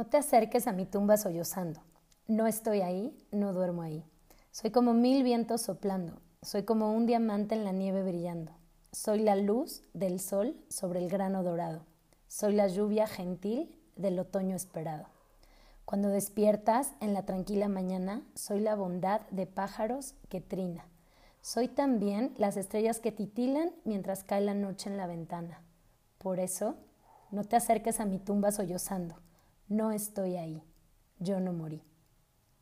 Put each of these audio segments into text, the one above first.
No te acerques a mi tumba sollozando. No estoy ahí, no duermo ahí. Soy como mil vientos soplando, soy como un diamante en la nieve brillando. Soy la luz del sol sobre el grano dorado. Soy la lluvia gentil del otoño esperado. Cuando despiertas en la tranquila mañana, soy la bondad de pájaros que trina. Soy también las estrellas que titilan mientras cae la noche en la ventana. Por eso, no te acerques a mi tumba sollozando. No estoy ahí. Yo no morí.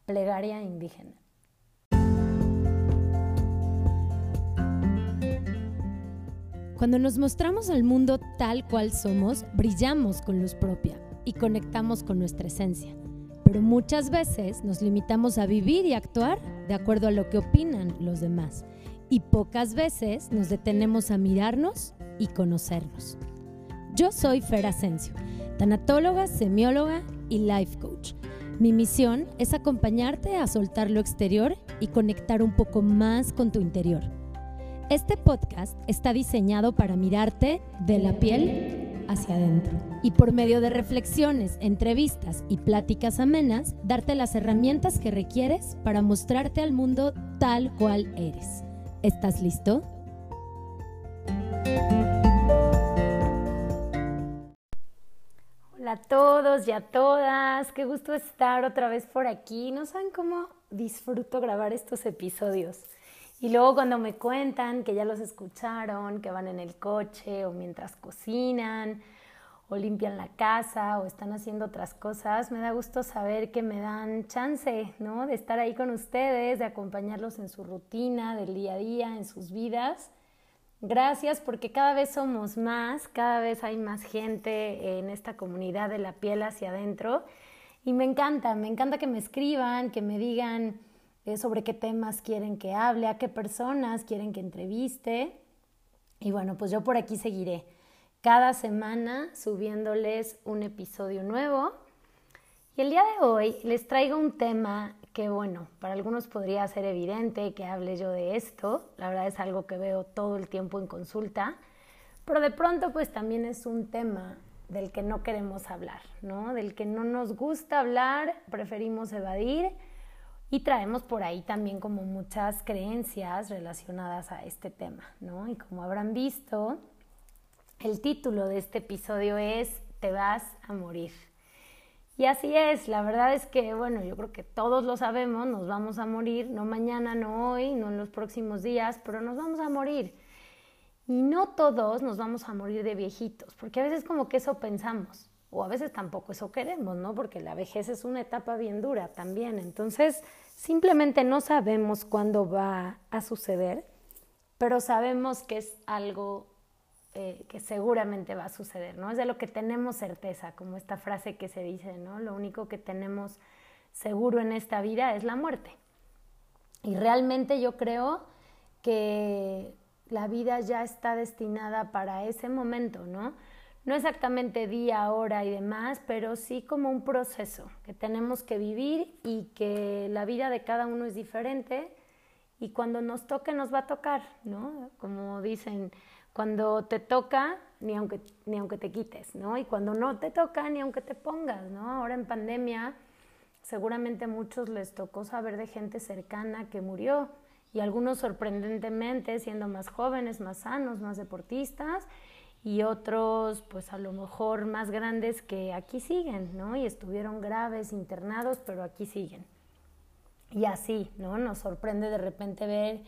Plegaria indígena. Cuando nos mostramos al mundo tal cual somos, brillamos con luz propia y conectamos con nuestra esencia. Pero muchas veces nos limitamos a vivir y actuar de acuerdo a lo que opinan los demás. Y pocas veces nos detenemos a mirarnos y conocernos. Yo soy Fer Asensio, tanatóloga, semióloga y life coach mi misión es acompañarte a soltar lo exterior y conectar un poco más con tu interior. Este podcast está diseñado para mirarte de la piel hacia adentro y por medio de reflexiones, entrevistas y pláticas amenas, darte las herramientas que requieres para mostrarte al mundo tal cual eres. ¿Estás listo? A todos y a todas, qué gusto estar otra vez por aquí. No saben cómo disfruto grabar estos episodios. Y luego cuando me cuentan que ya los escucharon, que van en el coche o mientras cocinan o limpian la casa o están haciendo otras cosas, me da gusto saber que me dan chance, ¿no? De estar ahí con ustedes, de acompañarlos en su rutina del día a día, en sus vidas Gracias porque cada vez somos más, cada vez hay más gente en esta comunidad de la piel hacia adentro y me encanta, me encanta que me escriban, que me digan eh, sobre qué temas quieren que hable, a qué personas quieren que entreviste. Y bueno, pues yo por aquí seguiré cada semana subiéndoles un episodio nuevo. Y el día de hoy les traigo un tema que bueno, para algunos podría ser evidente que hable yo de esto, la verdad es algo que veo todo el tiempo en consulta, pero de pronto pues también es un tema del que no queremos hablar, ¿no? Del que no nos gusta hablar, preferimos evadir y traemos por ahí también como muchas creencias relacionadas a este tema, ¿no? Y como habrán visto, el título de este episodio es Te vas a morir. Y así es, la verdad es que, bueno, yo creo que todos lo sabemos, nos vamos a morir, no mañana, no hoy, no en los próximos días, pero nos vamos a morir. Y no todos nos vamos a morir de viejitos, porque a veces como que eso pensamos, o a veces tampoco eso queremos, ¿no? Porque la vejez es una etapa bien dura también, entonces simplemente no sabemos cuándo va a suceder, pero sabemos que es algo eh, que seguramente va a suceder, ¿no? Es de lo que tenemos certeza, como esta frase que se dice, ¿no? Lo único que tenemos seguro en esta vida es la muerte. Y realmente yo creo que la vida ya está destinada para ese momento, ¿no? No exactamente día, hora y demás, pero sí como un proceso que tenemos que vivir y que la vida de cada uno es diferente y cuando nos toque nos va a tocar, ¿no? Como dicen, cuando te toca, ni aunque, ni aunque te quites, ¿no? Y cuando no te toca, ni aunque te pongas, ¿no? Ahora en pandemia, seguramente a muchos les tocó saber de gente cercana que murió y algunos sorprendentemente siendo más jóvenes, más sanos, más deportistas y otros pues a lo mejor más grandes que aquí siguen, ¿no? Y estuvieron graves, internados, pero aquí siguen. Y así, ¿no? Nos sorprende de repente ver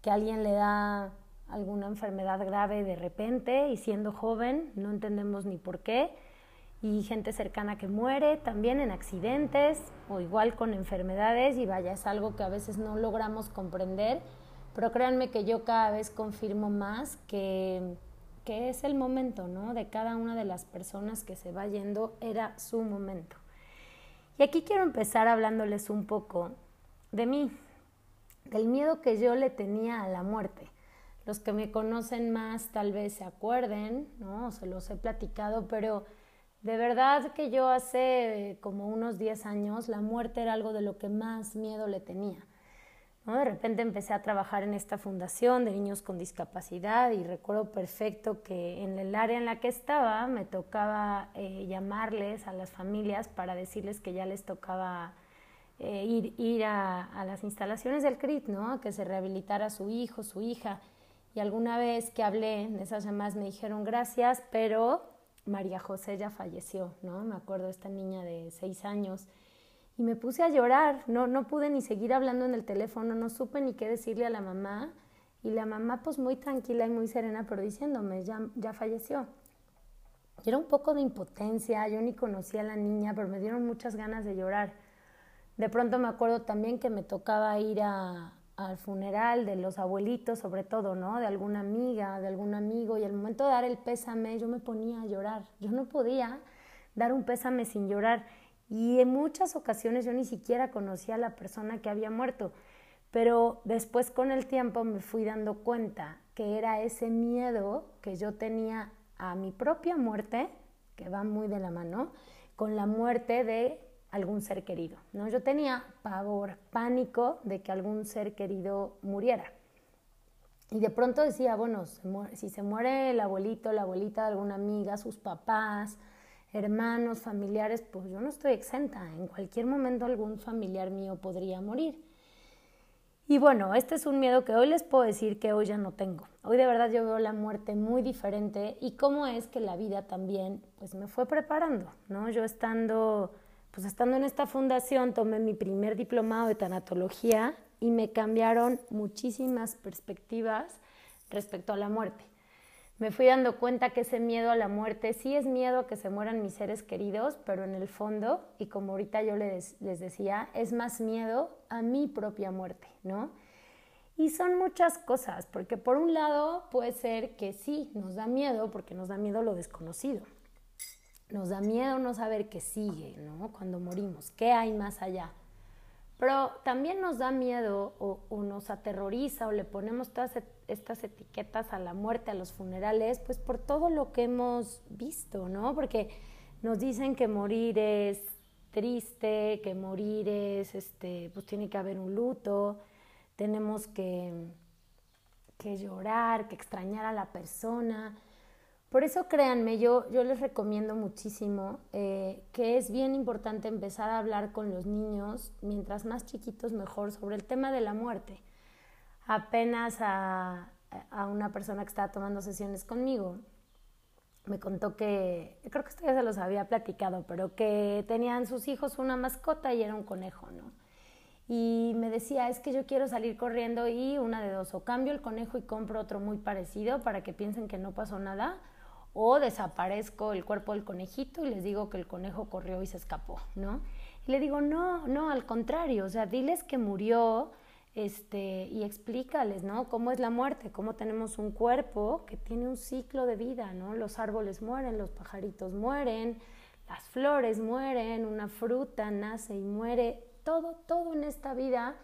que alguien le da alguna enfermedad grave de repente y siendo joven no entendemos ni por qué y gente cercana que muere también en accidentes o igual con enfermedades y vaya, es algo que a veces no logramos comprender, pero créanme que yo cada vez confirmo más que, que es el momento, ¿no? De cada una de las personas que se va yendo era su momento. Y aquí quiero empezar hablándoles un poco de mí, del miedo que yo le tenía a la muerte. Los que me conocen más tal vez se acuerden, ¿no? Se los he platicado, pero de verdad que yo hace como unos 10 años la muerte era algo de lo que más miedo le tenía. De repente empecé a trabajar en esta fundación de niños con discapacidad y recuerdo perfecto que en el área en la que estaba me tocaba eh, llamarles a las familias para decirles que ya les tocaba eh, ir, ir a, a, las instalaciones del CRIT, ¿no? que se rehabilitara su hijo, su hija. Y alguna vez que hablé en esas llamadas me dijeron gracias, pero María José ya falleció, ¿no? Me acuerdo esta niña de seis años y me puse a llorar, no, no pude ni seguir hablando en el teléfono, no supe ni qué decirle a la mamá y la mamá pues muy tranquila y muy serena pero diciéndome, ya, ya falleció. Y era un poco de impotencia, yo ni conocía a la niña, pero me dieron muchas ganas de llorar. De pronto me acuerdo también que me tocaba ir a, al funeral de los abuelitos, sobre todo, ¿no? De alguna amiga, de algún amigo, y al momento de dar el pésame yo me ponía a llorar. Yo no podía dar un pésame sin llorar. Y en muchas ocasiones yo ni siquiera conocía a la persona que había muerto, pero después con el tiempo me fui dando cuenta que era ese miedo que yo tenía a mi propia muerte, que va muy de la mano, con la muerte de algún ser querido. ¿no? Yo tenía pavor, pánico de que algún ser querido muriera. Y de pronto decía, bueno, si se muere el abuelito, la abuelita de alguna amiga, sus papás, hermanos, familiares, pues yo no estoy exenta. En cualquier momento algún familiar mío podría morir. Y bueno, este es un miedo que hoy les puedo decir que hoy ya no tengo. Hoy de verdad yo veo la muerte muy diferente y cómo es que la vida también pues me fue preparando, ¿no? Yo estando pues estando en esta fundación tomé mi primer diplomado de tanatología y me cambiaron muchísimas perspectivas respecto a la muerte me fui dando cuenta que ese miedo a la muerte sí es miedo a que se mueran mis seres queridos, pero en el fondo, y como ahorita yo les, decía, es más miedo a mi propia muerte, ¿no? Y son muchas cosas, porque por un lado puede ser que sí, nos da miedo, porque nos da miedo lo desconocido. Nos da miedo no saber qué sigue, ¿no? Cuando morimos, qué hay más allá. Pero también nos da miedo o, nos aterroriza o le ponemos todas estas etiquetas a la muerte, a los funerales, pues por todo lo que hemos visto, ¿no? Porque nos dicen que morir es triste, que morir es, este, pues tiene que haber un luto, tenemos que, que llorar, que extrañar a la persona. Por eso créanme, yo, yo les recomiendo muchísimo eh, que es bien importante empezar a hablar con los niños, mientras más chiquitos mejor, sobre el tema de la muerte. Apenas a, a una persona que estaba tomando sesiones conmigo, me contó que, creo que esto ya se los había platicado, pero que tenían sus hijos una mascota y era un conejo, ¿no? Y me decía, es que yo quiero salir corriendo y una de dos, o cambio el conejo y compro otro muy parecido para que piensen que no pasó nada, o desaparezco el cuerpo del conejito y les digo que el conejo corrió y se escapó, ¿no? Y le digo, no, no, al contrario, o sea, diles que murió este, y explícales, ¿no? Cómo es la muerte, cómo tenemos un cuerpo que tiene un ciclo de vida, ¿no? Los árboles mueren, los pajaritos mueren, las flores mueren, una fruta nace y muere, todo, todo en esta vida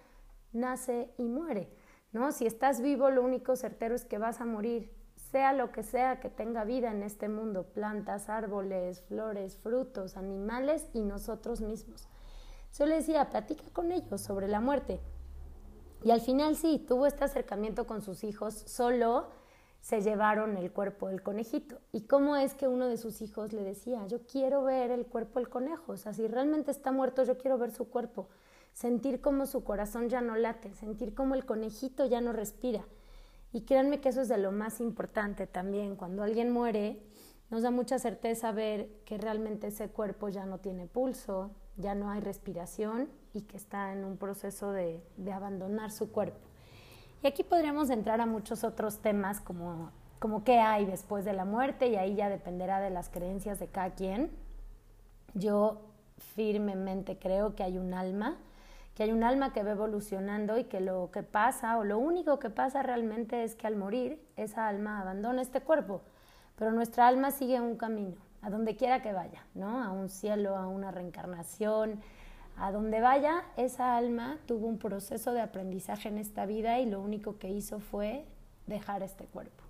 nace y muere, ¿no? Si estás vivo, lo único certero es que vas a morir sea lo que sea que tenga vida en este mundo, plantas, árboles, flores, frutos, animales y nosotros mismos. Yo le decía, platica con ellos sobre la muerte. Y al final sí, tuvo este acercamiento con sus hijos, solo se llevaron el cuerpo del conejito. ¿Y cómo es que uno de sus hijos le decía, yo quiero ver el cuerpo del conejo? O sea, si realmente está muerto, yo quiero ver su cuerpo, sentir cómo su corazón ya no late, sentir cómo el conejito ya no respira. Y créanme que eso es de lo más importante también. Cuando alguien muere, nos da mucha certeza ver que realmente ese cuerpo ya no tiene pulso, ya no hay respiración y que está en un proceso de, abandonar su cuerpo. Y aquí podríamos entrar a muchos otros temas como, como qué hay después de la muerte y ahí ya dependerá de las creencias de cada quien. Yo firmemente creo que hay un alma que hay un alma que va evolucionando y que lo que pasa o lo único que pasa realmente es que al morir esa alma abandona este cuerpo, pero nuestra alma sigue un camino, a donde quiera que vaya, ¿no? A un cielo, a una reencarnación, a donde vaya, esa alma tuvo un proceso de aprendizaje en esta vida y lo único que hizo fue dejar este cuerpo.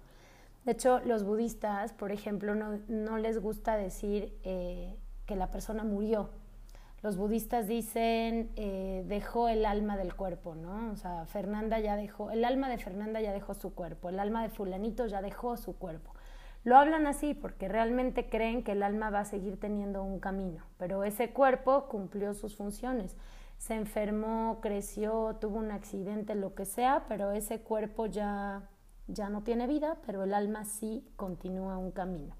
De hecho, los budistas, por ejemplo, no, les gusta decir eh, que la persona murió, los budistas dicen eh, dejó el alma del cuerpo, ¿no? O sea, Fernanda ya dejó, el alma de Fernanda ya dejó su cuerpo, el alma de fulanito ya dejó su cuerpo. Lo hablan así porque realmente creen que el alma va a seguir teniendo un camino, pero ese cuerpo cumplió sus funciones. Se enfermó, creció, tuvo un accidente, lo que sea, pero ese cuerpo ya, ya no tiene vida, pero el alma sí continúa un camino.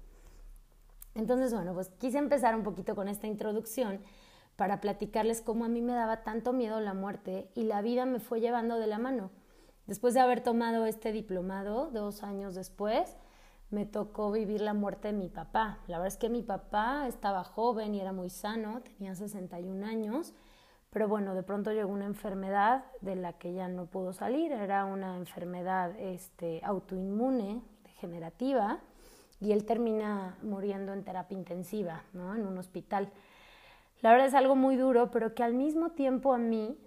Entonces, bueno, pues quise empezar un poquito con esta introducción para platicarles cómo a mí me daba tanto miedo la muerte y la vida me fue llevando de la mano. Después de haber tomado este diplomado, dos años después, me tocó vivir la muerte de mi papá. La verdad es que mi papá estaba joven y era muy sano, tenía 61 años, pero bueno, de pronto llegó una enfermedad de la que ya no pudo salir, era una enfermedad este, autoinmune, degenerativa, y él termina muriendo en terapia intensiva, ¿no? en un hospital. La verdad es algo muy duro, pero que al mismo tiempo a mí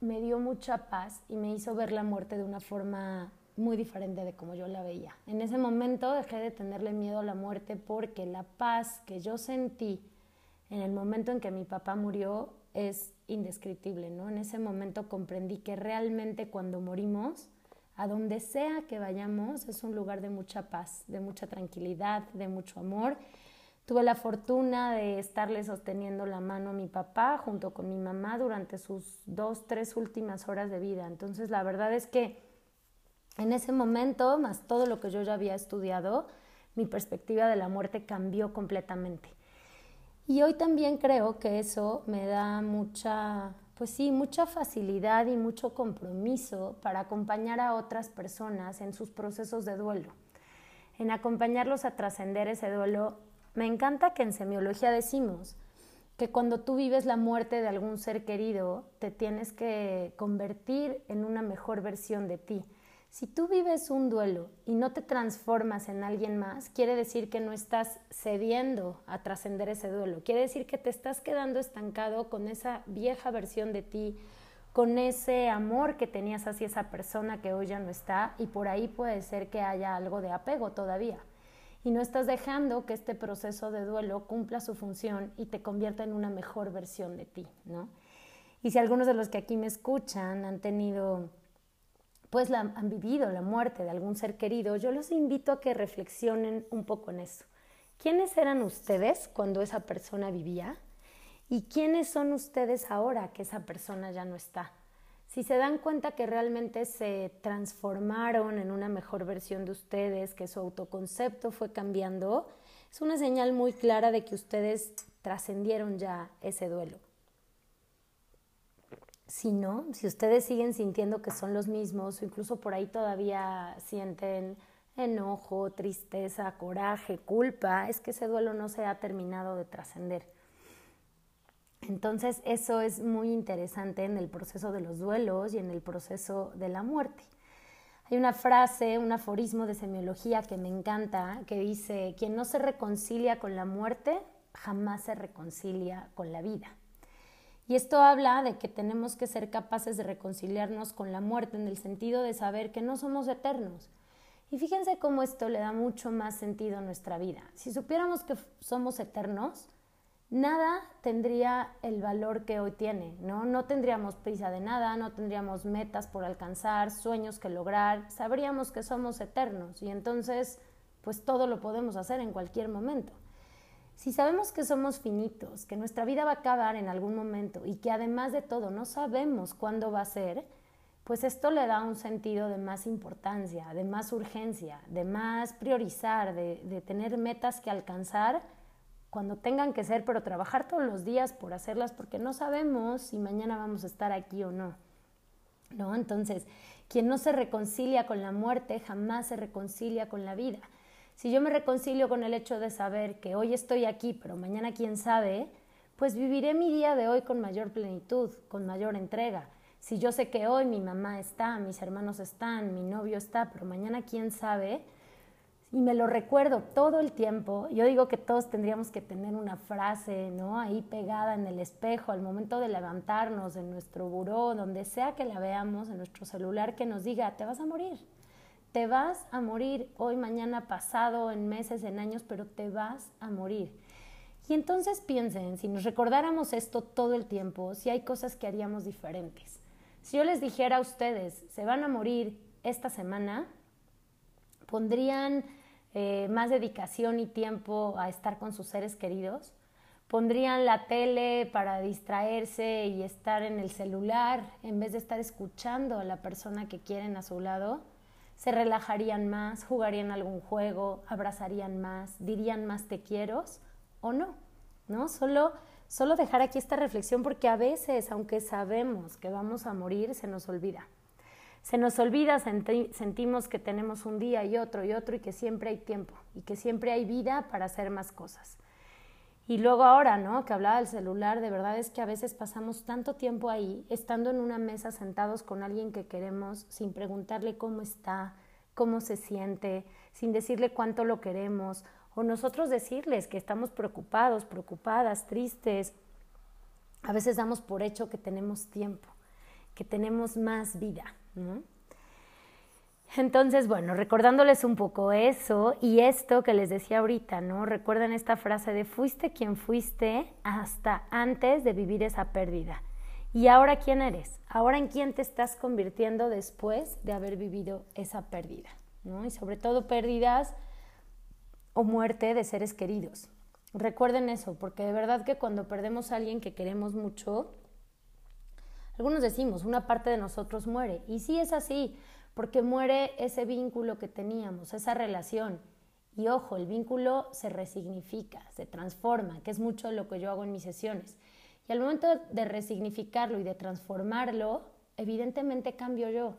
me dio mucha paz y me hizo ver la muerte de una forma muy diferente de como yo la veía. En ese momento dejé de tenerle miedo a la muerte porque la paz que yo sentí en el momento en que mi papá murió es indescriptible, ¿no? En ese momento comprendí que realmente cuando morimos, a donde sea que vayamos, es un lugar de mucha paz, de mucha tranquilidad, de mucho amor Tuve la fortuna de estarle sosteniendo la mano a mi papá junto con mi mamá durante sus dos, tres últimas horas de vida. Entonces la verdad es que en ese momento, más todo lo que yo ya había estudiado, mi perspectiva de la muerte cambió completamente. Y hoy también creo que eso me da mucha, pues sí, mucha facilidad y mucho compromiso para acompañar a otras personas en sus procesos de duelo, en acompañarlos a trascender ese duelo me encanta que en semiología decimos que cuando tú vives la muerte de algún ser querido, te tienes que convertir en una mejor versión de ti. Si tú vives un duelo y no te transformas en alguien más, quiere decir que no estás cediendo a trascender ese duelo. Quiere decir que te estás quedando estancado con esa vieja versión de ti, con ese amor que tenías hacia esa persona que hoy ya no está y por ahí puede ser que haya algo de apego todavía y no estás dejando que este proceso de duelo cumpla su función y te convierta en una mejor versión de ti, ¿no? Y si algunos de los que aquí me escuchan han tenido, pues han vivido la muerte de algún ser querido, yo los invito a que reflexionen un poco en eso. ¿Quiénes eran ustedes cuando esa persona vivía? ¿Y quiénes son ustedes ahora que esa persona ya no está? Si se dan cuenta que realmente se transformaron en una mejor versión de ustedes, que su autoconcepto fue cambiando, es una señal muy clara de que ustedes trascendieron ya ese duelo. Si no, si ustedes siguen sintiendo que son los mismos o incluso por ahí todavía sienten enojo, tristeza, coraje, culpa, es que ese duelo no se ha terminado de trascender. Entonces eso es muy interesante en el proceso de los duelos y en el proceso de la muerte. Hay una frase, un aforismo de semiología que me encanta, que dice, quien no se reconcilia con la muerte, jamás se reconcilia con la vida. Y esto habla de que tenemos que ser capaces de reconciliarnos con la muerte en el sentido de saber que no somos eternos. Y fíjense cómo esto le da mucho más sentido a nuestra vida. Si supiéramos que somos eternos, nada tendría el valor que hoy tiene, ¿no? No tendríamos prisa de nada, no tendríamos metas por alcanzar, sueños que lograr, sabríamos que somos eternos y entonces pues todo lo podemos hacer en cualquier momento. Si sabemos que somos finitos, que nuestra vida va a acabar en algún momento y que además de todo no sabemos cuándo va a ser, pues esto le da un sentido de más importancia, de más urgencia, de más priorizar, de, de tener metas que alcanzar cuando tengan que ser, pero trabajar todos los días por hacerlas porque no sabemos si mañana vamos a estar aquí o no. ¿No? Entonces, quien no se reconcilia con la muerte jamás se reconcilia con la vida. Si yo me reconcilio con el hecho de saber que hoy estoy aquí, pero mañana quién sabe, pues viviré mi día de hoy con mayor plenitud, con mayor entrega. Si yo sé que hoy mi mamá está, mis hermanos están, mi novio está, pero mañana quién sabe, y me lo recuerdo todo el tiempo. Yo digo que todos tendríamos que tener una frase, ¿no? Ahí pegada en el espejo al momento de levantarnos, en nuestro buró, donde sea que la veamos, en nuestro celular, que nos diga, te vas a morir. Te vas a morir hoy, mañana, pasado, en meses, en años, pero te vas a morir. Y entonces piensen, si nos recordáramos esto todo el tiempo, si hay cosas que haríamos diferentes. Si yo les dijera a ustedes, se van a morir esta semana, pondrían eh, más dedicación y tiempo a estar con sus seres queridos, pondrían la tele para distraerse y estar en el celular en vez de estar escuchando a la persona que quieren a su lado, se relajarían más, jugarían algún juego, abrazarían más, dirían más te quiero o no, ¿no? Solo, solo dejar aquí esta reflexión porque a veces, aunque sabemos que vamos a morir, se nos olvida. Se nos olvida, sentimos que tenemos un día y otro y otro y que siempre hay tiempo y que siempre hay vida para hacer más cosas. Y luego ahora, ¿no? Que hablaba del celular, de verdad es que a veces pasamos tanto tiempo ahí, estando en una mesa sentados con alguien que queremos, sin preguntarle cómo está, cómo se siente, sin decirle cuánto lo queremos, o nosotros decirles que estamos preocupados, preocupadas, tristes. A veces damos por hecho que tenemos tiempo, que tenemos más vida, Entonces, bueno, recordándoles un poco eso y esto que les decía ahorita, ¿no? Recuerden esta frase de fuiste quien fuiste hasta antes de vivir esa pérdida. ¿Y ahora quién eres? ¿Ahora en quién te estás convirtiendo después de haber vivido esa pérdida? ¿no? Y sobre todo pérdidas o muerte de seres queridos. Recuerden eso, porque de verdad que cuando perdemos a alguien que queremos mucho, algunos decimos, una parte de nosotros muere. Y sí es así, porque muere ese vínculo que teníamos, esa relación. Y ojo, el vínculo se resignifica, se transforma, que es mucho lo que yo hago en mis sesiones. Y al momento de resignificarlo y de transformarlo, evidentemente cambio yo.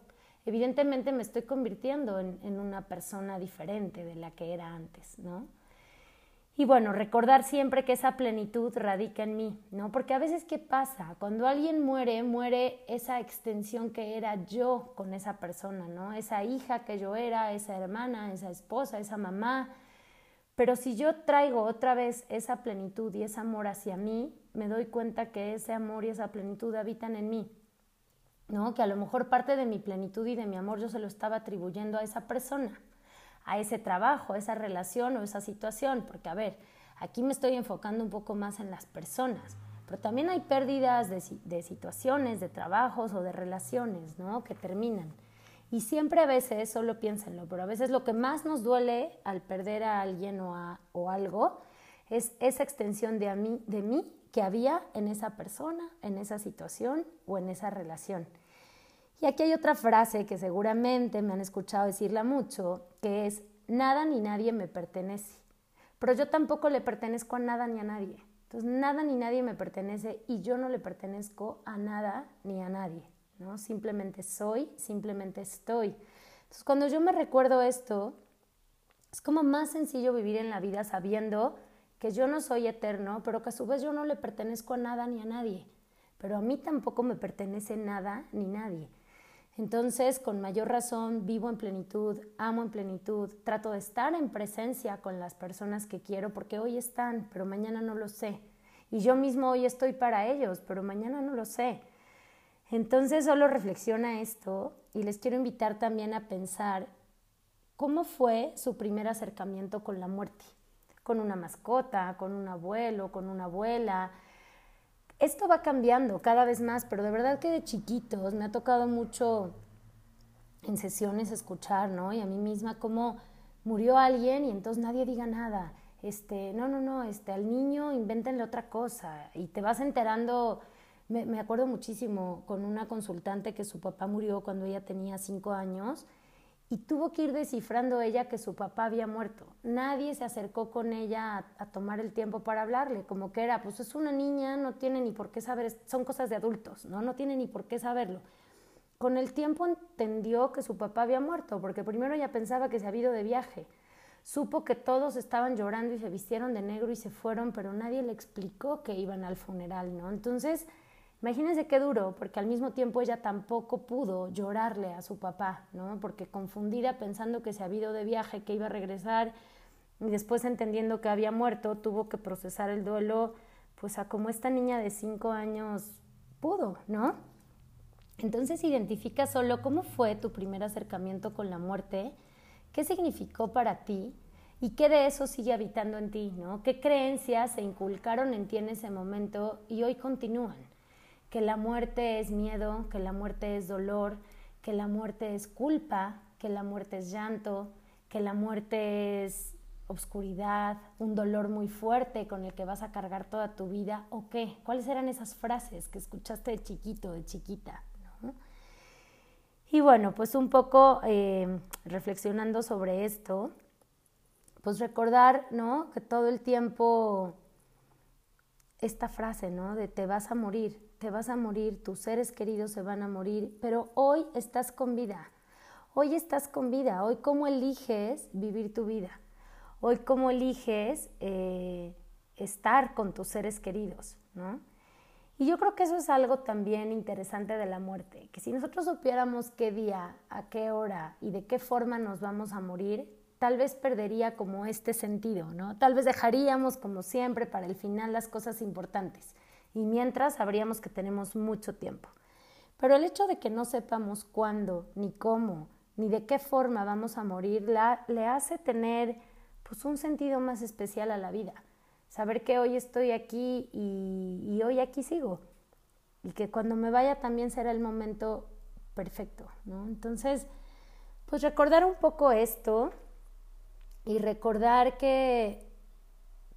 Evidentemente me estoy convirtiendo en, en una persona diferente de la que era antes, ¿no? Y bueno, recordar siempre que esa plenitud radica en mí, ¿no? Porque a veces, ¿qué pasa? Cuando alguien muere, muere esa extensión que era yo con esa persona, ¿no? Esa hija que yo era, esa hermana, esa esposa, esa mamá. Pero si yo traigo otra vez esa plenitud y ese amor hacia mí, me doy cuenta que ese amor y esa plenitud habitan en mí, ¿no? Que a lo mejor parte de mi plenitud y de mi amor yo se lo estaba atribuyendo a esa persona a ese trabajo, a esa relación o esa situación, porque a ver, aquí me estoy enfocando un poco más en las personas, pero también hay pérdidas de, situaciones, de trabajos o de relaciones, ¿no? Que terminan. Y siempre a veces, solo piénsenlo, pero a veces lo que más nos duele al perder a alguien o, a, o algo es esa extensión de, a mí, de mí que había en esa persona, en esa situación o en esa relación. Y aquí hay otra frase que seguramente me han escuchado decirla mucho, que es, nada ni nadie me pertenece. Pero yo tampoco le pertenezco a nada ni a nadie. Entonces, nada ni nadie me pertenece y yo no le pertenezco a nada ni a nadie. ¿no? Simplemente soy, simplemente estoy. Entonces, cuando yo me recuerdo esto, es como más sencillo vivir en la vida sabiendo que yo no soy eterno, pero que a su vez yo no le pertenezco a nada ni a nadie. Pero a mí tampoco me pertenece nada ni nadie. Entonces, con mayor razón, vivo en plenitud, amo en plenitud, trato de estar en presencia con las personas que quiero porque hoy están, pero mañana no lo sé. Y yo mismo hoy estoy para ellos, pero mañana no lo sé. Entonces, solo reflexiona esto y les quiero invitar también a pensar cómo fue su primer acercamiento con la muerte, con una mascota, con un abuelo, con una abuela, esto va cambiando cada vez más, pero de verdad que de chiquitos me ha tocado mucho en sesiones escuchar, ¿no? Y a mí misma cómo murió alguien y entonces nadie diga nada. Este, no, no, no, este, al niño invéntenle otra cosa y te vas enterando. Me, me acuerdo muchísimo con una consultante que su papá murió cuando ella tenía cinco años y tuvo que ir descifrando ella que su papá había muerto. Nadie se acercó con ella a, tomar el tiempo para hablarle, como que era, pues es una niña, no tiene ni por qué saber, son cosas de adultos, ¿no? No tiene ni por qué saberlo. Con el tiempo entendió que su papá había muerto, porque primero ella pensaba que se había ido de viaje. Supo que todos estaban llorando y se vistieron de negro y se fueron, pero nadie le explicó que iban al funeral, ¿no? Entonces, Imagínense qué duro, porque al mismo tiempo ella tampoco pudo llorarle a su papá, ¿no? Porque confundida pensando que se había ido de viaje, que iba a regresar, y después entendiendo que había muerto, tuvo que procesar el duelo, pues a como esta niña de cinco años pudo, ¿no? Entonces identifica solo cómo fue tu primer acercamiento con la muerte, qué significó para ti y qué de eso sigue habitando en ti, ¿no? ¿Qué creencias se inculcaron en ti en ese momento y hoy continúan? Que la muerte es miedo, que la muerte es dolor, que la muerte es culpa, que la muerte es llanto, que la muerte es obscuridad, un dolor muy fuerte con el que vas a cargar toda tu vida, ¿o qué? ¿Cuáles eran esas frases que escuchaste de chiquito, de chiquita? Y bueno, pues un poco eh, reflexionando sobre esto, pues recordar, ¿no? Que todo el tiempo esta frase, ¿no? De te vas a morir, te vas a morir, tus seres queridos se van a morir, pero hoy estás con vida. Hoy estás con vida, hoy cómo eliges vivir tu vida, hoy cómo eliges eh, estar con tus seres queridos, ¿no? Y yo creo que eso es algo también interesante de la muerte, que si nosotros supiéramos qué día, a qué hora y de qué forma nos vamos a morir, tal vez perdería como este sentido, ¿no? Tal vez dejaríamos como siempre para el final las cosas importantes y mientras sabríamos que tenemos mucho tiempo. Pero el hecho de que no sepamos cuándo, ni cómo, ni de qué forma vamos a morir, le hace tener pues un sentido más especial a la vida. Saber que hoy estoy aquí y, y hoy aquí sigo. Y que cuando me vaya también será el momento perfecto, ¿no? Entonces, pues recordar un poco esto, y recordar que,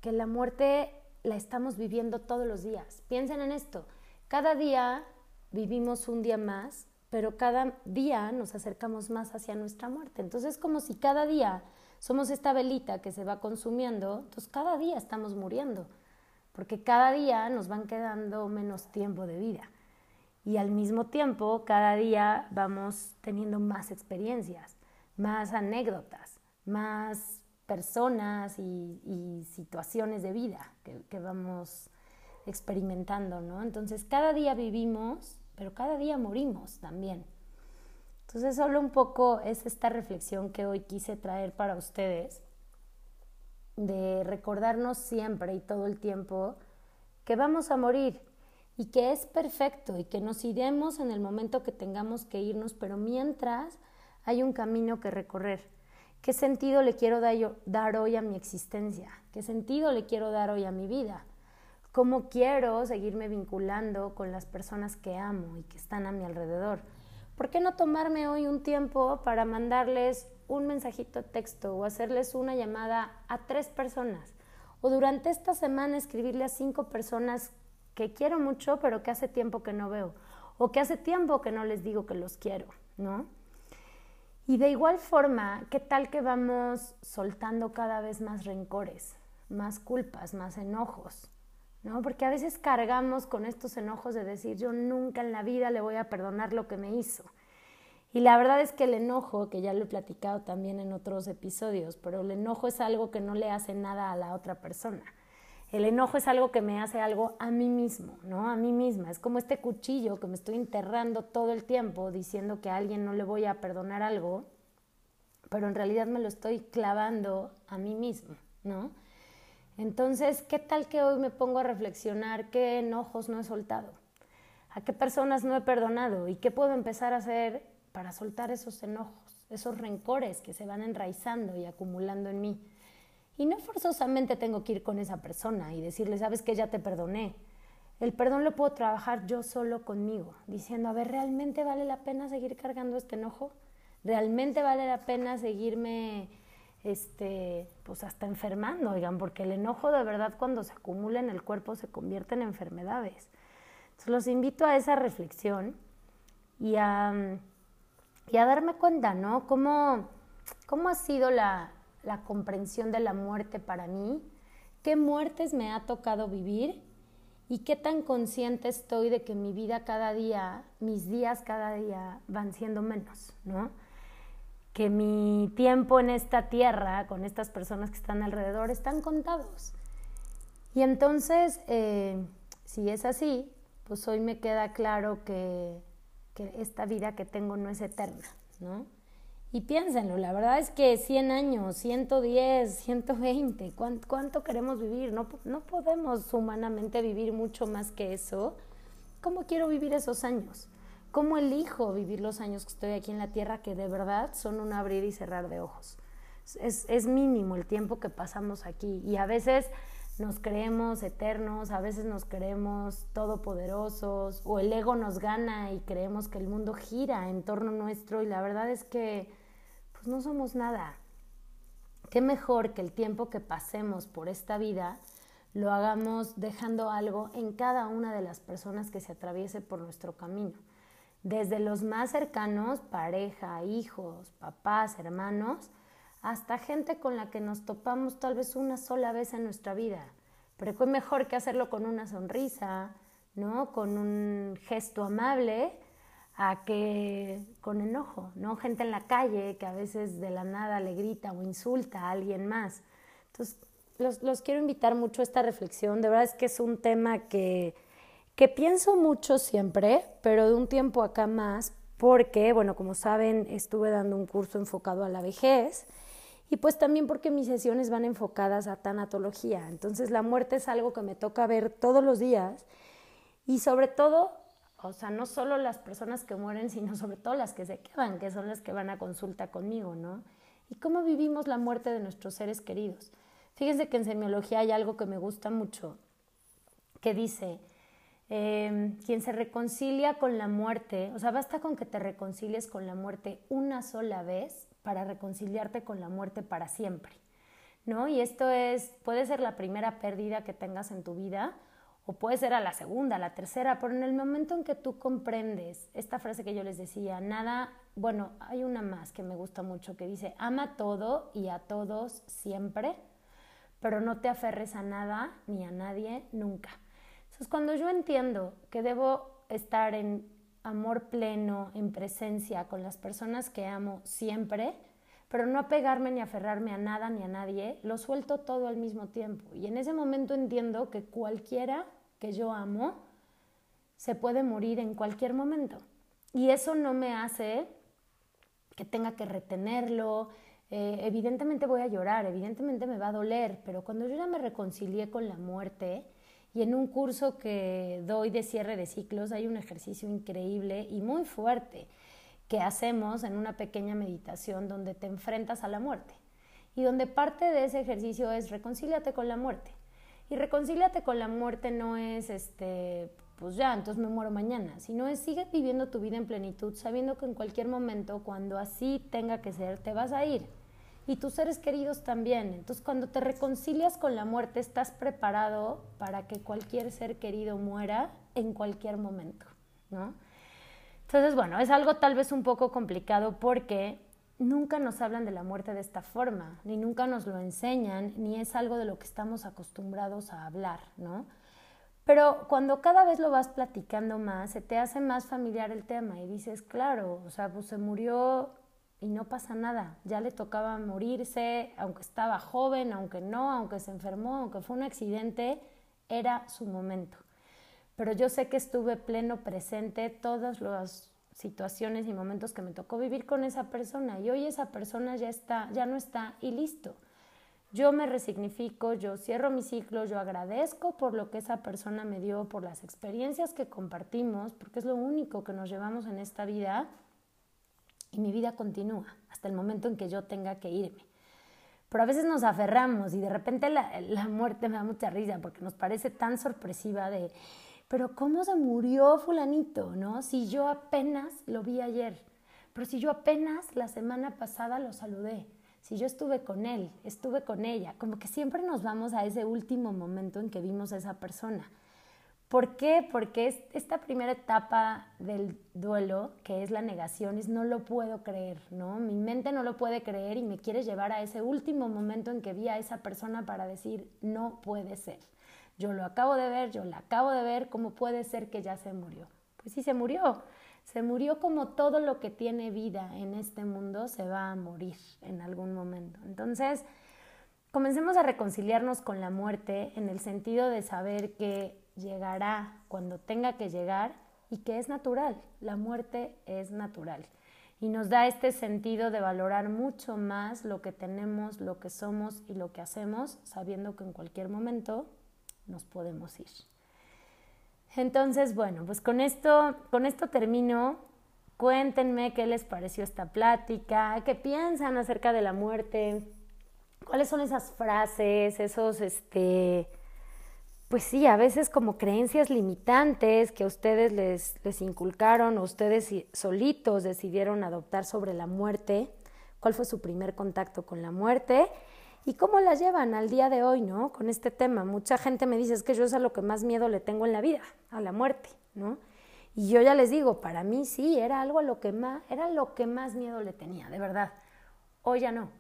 que la muerte la estamos viviendo todos los días. Piensen en esto, cada día vivimos un día más, pero cada día nos acercamos más hacia nuestra muerte. Entonces es como si cada día somos esta velita que se va consumiendo, entonces cada día estamos muriendo, porque cada día nos van quedando menos tiempo de vida. Y al mismo tiempo, cada día vamos teniendo más experiencias, más anécdotas, más personas y, situaciones de vida que, vamos experimentando, ¿no? Entonces cada día vivimos, pero cada día morimos también. Entonces solo un poco es esta reflexión que hoy quise traer para ustedes, de recordarnos siempre y todo el tiempo que vamos a morir y que es perfecto y que nos iremos en el momento que tengamos que irnos, pero mientras hay un camino que recorrer ¿Qué sentido le quiero dar hoy a mi existencia? ¿Qué sentido le quiero dar hoy a mi vida? ¿Cómo quiero seguirme vinculando con las personas que amo y que están a mi alrededor? ¿Por qué no tomarme hoy un tiempo para mandarles un mensajito de texto o hacerles una llamada a tres personas? O durante esta semana escribirle a cinco personas que quiero mucho pero que hace tiempo que no veo o que hace tiempo que no les digo que los quiero, ¿no? Y de igual forma, ¿qué tal que vamos soltando cada vez más rencores, más culpas, más enojos? ¿No? Porque a veces cargamos con estos enojos de decir yo nunca en la vida le voy a perdonar lo que me hizo. Y la verdad es que el enojo, que ya lo he platicado también en otros episodios, pero el enojo es algo que no le hace nada a la otra persona. El enojo es algo que me hace algo a mí mismo, ¿no? A mí misma. Es como este cuchillo que me estoy enterrando todo el tiempo diciendo que a alguien no le voy a perdonar algo, pero en realidad me lo estoy clavando a mí mismo, ¿no? Entonces, ¿qué tal que hoy me pongo a reflexionar qué enojos no he soltado? ¿A qué personas no he perdonado? ¿Y qué puedo empezar a hacer para soltar esos enojos, esos rencores que se van enraizando y acumulando en mí? Y no forzosamente tengo que ir con esa persona y decirle, sabes que ya te perdoné. El perdón lo puedo trabajar yo solo conmigo, diciendo, a ver, ¿realmente vale la pena seguir cargando este enojo? ¿Realmente vale la pena seguirme, este, pues hasta enfermando, oigan? Porque el enojo de verdad cuando se acumula en el cuerpo se convierte en enfermedades. Entonces los invito a esa reflexión y a, y a darme cuenta, ¿no? ¿Cómo, cómo ha sido la, la comprensión de la muerte para mí, qué muertes me ha tocado vivir y qué tan consciente estoy de que mi vida cada día, mis días cada día van siendo menos, ¿no? Que mi tiempo en esta tierra, con estas personas que están alrededor, están contados. Y entonces, eh, si es así, pues hoy me queda claro que, que esta vida que tengo no es eterna, ¿no? Y piénsenlo, la verdad es que 100 años, 110, 120, ¿cuánto, cuánto queremos vivir? No, no podemos humanamente vivir mucho más que eso. ¿Cómo quiero vivir esos años? ¿Cómo elijo vivir los años que estoy aquí en la Tierra que de verdad son un abrir y cerrar de ojos? Es, es mínimo el tiempo que pasamos aquí y a veces nos creemos eternos, a veces nos creemos todopoderosos o el ego nos gana y creemos que el mundo gira en torno nuestro y la verdad es que pues no somos nada. Qué mejor que el tiempo que pasemos por esta vida lo hagamos dejando algo en cada una de las personas que se atraviese por nuestro camino. Desde los más cercanos, pareja, hijos, papás, hermanos, hasta gente con la que nos topamos tal vez una sola vez en nuestra vida. Pero es mejor que hacerlo con una sonrisa, ¿no? Con un gesto amable, a que con enojo, ¿no? Gente en la calle que a veces de la nada le grita o insulta a alguien más. Entonces, los, los quiero invitar mucho a esta reflexión. De verdad es que es un tema que, que pienso mucho siempre, pero de un tiempo acá más, porque, bueno, como saben, estuve dando un curso enfocado a la vejez y pues también porque mis sesiones van enfocadas a tanatología. Entonces la muerte es algo que me toca ver todos los días y sobre todo, o sea, no solo las personas que mueren, sino sobre todo las que se quedan, que son las que van a consulta conmigo, ¿no? Y cómo vivimos la muerte de nuestros seres queridos. Fíjense que en semiología hay algo que me gusta mucho, que dice, em, quien se reconcilia con la muerte, o sea, basta con que te reconcilies con la muerte una sola vez para reconciliarte con la muerte para siempre. ¿No? Y esto es, puede ser la primera pérdida que tengas en tu vida o puede ser a la segunda, a la tercera, pero en el momento en que tú comprendes esta frase que yo les decía, nada, bueno, hay una más que me gusta mucho que dice, ama todo y a todos siempre, pero no te aferres a nada ni a nadie nunca. Entonces, cuando yo entiendo que debo estar en amor pleno, en presencia con las personas que amo siempre, pero no apegarme ni aferrarme a nada ni a nadie, lo suelto todo al mismo tiempo. Y en ese momento entiendo que cualquiera que yo amo se puede morir en cualquier momento. Y eso no me hace que tenga que retenerlo. Eh, evidentemente voy a llorar, evidentemente me va a doler, pero cuando yo ya me reconcilié con la muerte, y en un curso que doy de cierre de ciclos hay un ejercicio increíble y muy fuerte que hacemos en una pequeña meditación donde te enfrentas a la muerte. Y donde parte de ese ejercicio es reconcíliate con la muerte. Y reconcíliate con la muerte no es este, pues ya, entonces me muero mañana, sino es sigue viviendo tu vida en plenitud, sabiendo que en cualquier momento, cuando así tenga que ser, te vas a ir y tus seres queridos también. Entonces, cuando te reconcilias con la muerte, estás preparado para que cualquier ser querido muera en cualquier momento, ¿no? Entonces, bueno, es algo tal vez un poco complicado porque nunca nos hablan de la muerte de esta forma, ni nunca nos lo enseñan, ni es algo de lo que estamos acostumbrados a hablar, ¿no? Pero cuando cada vez lo vas platicando más, se te hace más familiar el tema y dices, claro, o sea, pues se murió y no pasa nada. Ya le tocaba morirse, aunque estaba joven, aunque no, aunque se enfermó, aunque fue un accidente, era su momento. Pero yo sé que estuve pleno presente todas las situaciones y momentos que me tocó vivir con esa persona y hoy esa persona ya está, ya no está y listo. Yo me resignifico, yo cierro mi ciclo, yo agradezco por lo que esa persona me dio, por las experiencias que compartimos, porque es lo único que nos llevamos en esta vida y mi vida continúa hasta el momento en que yo tenga que irme. Pero a veces nos aferramos y de repente la, la muerte me da mucha risa porque nos parece tan sorpresiva de, pero ¿cómo se murió fulanito? ¿No? Si yo apenas lo vi ayer, pero si yo apenas la semana pasada lo saludé, si yo estuve con él, estuve con ella, como que siempre nos vamos a ese último momento en que vimos a esa persona. ¿Por qué? Porque esta primera etapa del duelo, que es la negación, es no lo puedo creer, ¿no? Mi mente no lo puede creer y me quiere llevar a ese último momento en que vi a esa persona para decir, no puede ser. Yo lo acabo de ver, yo la acabo de ver, ¿cómo puede ser que ya se murió? Pues sí, se murió. Se murió como todo lo que tiene vida en este mundo se va a morir en algún momento. Entonces, comencemos a reconciliarnos con la muerte en el sentido de saber que llegará cuando tenga que llegar y que es natural, la muerte es natural. Y nos da este sentido de valorar mucho más lo que tenemos, lo que somos y lo que hacemos, sabiendo que en cualquier momento nos podemos ir. Entonces, bueno, pues con esto, con esto termino. cuéntenme qué les pareció esta plática, qué piensan acerca de la muerte, cuáles son esas frases, esos, este, pues sí, a veces como creencias limitantes que a ustedes les, les inculcaron o ustedes solitos decidieron adoptar sobre la muerte, cuál fue su primer contacto con la muerte y cómo la llevan al día de hoy, ¿no? Con este tema. Mucha gente me dice, es que yo es a lo que más miedo le tengo en la vida, a la muerte, ¿no? Y yo ya les digo, para mí sí, era algo lo que más, era lo que más miedo le tenía, de verdad. Hoy ya no.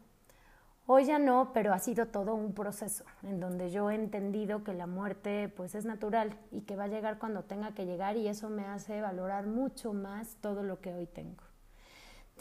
Hoy ya no, pero ha sido todo un proceso en donde yo he entendido que la muerte pues es natural y que va a llegar cuando tenga que llegar y eso me hace valorar mucho más todo lo que hoy tengo.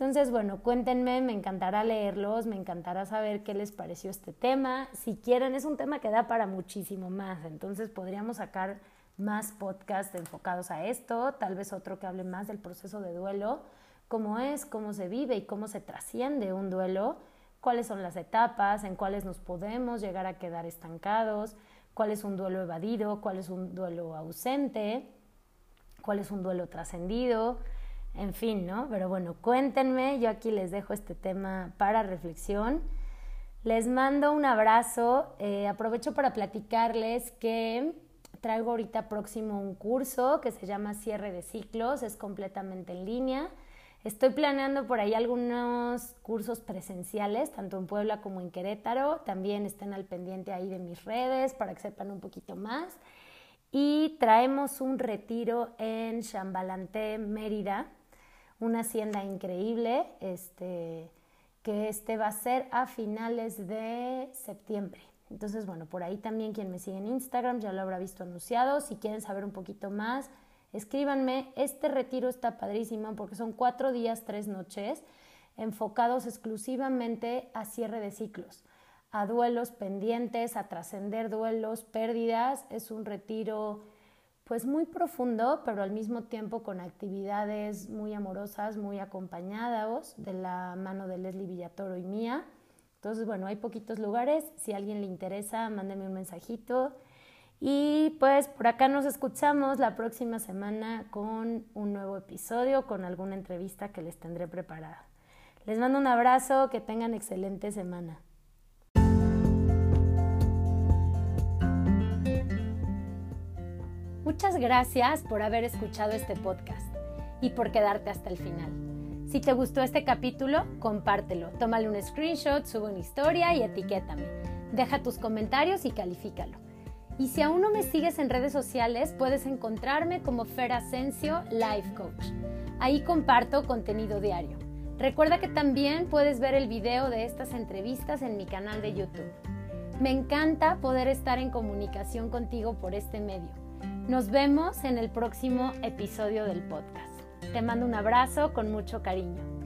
Entonces, bueno, cuéntenme, me encantará leerlos, me encantará saber qué les pareció este tema. Si quieren, es un tema que da para muchísimo más, entonces podríamos sacar más podcasts enfocados a esto, tal vez otro que hable más del proceso de duelo, cómo es, cómo se vive y cómo se trasciende un duelo, cuáles son las etapas en cuáles nos podemos llegar a quedar estancados, cuál es un duelo evadido, cuál es un duelo ausente, cuál es un duelo trascendido en fin, ¿no? Pero bueno, cuéntenme, yo aquí les dejo este tema para reflexión. Les mando un abrazo, eh, aprovecho para platicarles que traigo ahorita próximo un curso que se llama Cierre de Ciclos, es completamente en línea. Estoy planeando por ahí algunos cursos presenciales, tanto en Puebla como en Querétaro. También estén al pendiente ahí de mis redes para que sepan un poquito más. Y traemos un retiro en Chambalante, Mérida, una hacienda increíble, este, que este va a ser a finales de septiembre. Entonces, bueno, por ahí también quien me sigue en Instagram ya lo habrá visto anunciado. Si quieren saber un poquito más, escríbanme. Este retiro está padrísimo porque son cuatro días, tres noches, enfocados exclusivamente a cierre de ciclos, a duelos pendientes, a trascender duelos, pérdidas. Es un retiro pues muy profundo, pero al mismo tiempo con actividades muy amorosas, muy acompañadas de la mano de Leslie Villatoro y mía. Entonces, bueno, hay poquitos lugares. Si a alguien le interesa, mándenme un mensajito. Y pues por acá nos escuchamos la próxima semana con un nuevo episodio, con alguna entrevista que les tendré preparada. Les mando un abrazo, que tengan excelente semana. Muchas gracias por haber escuchado este podcast y por quedarte hasta el final. Si te gustó este capítulo, compártelo, tómale un screenshot, sube una historia y etiquétame. Deja tus comentarios y califícalo. Y si aún no me sigues en redes sociales, puedes encontrarme como Fer Asensio Life Coach. Ahí comparto contenido diario. Recuerda que también puedes ver el video de estas entrevistas en mi canal de YouTube. Me encanta poder estar en comunicación contigo por este medio. Nos vemos en el próximo episodio del podcast. Te mando un abrazo con mucho cariño.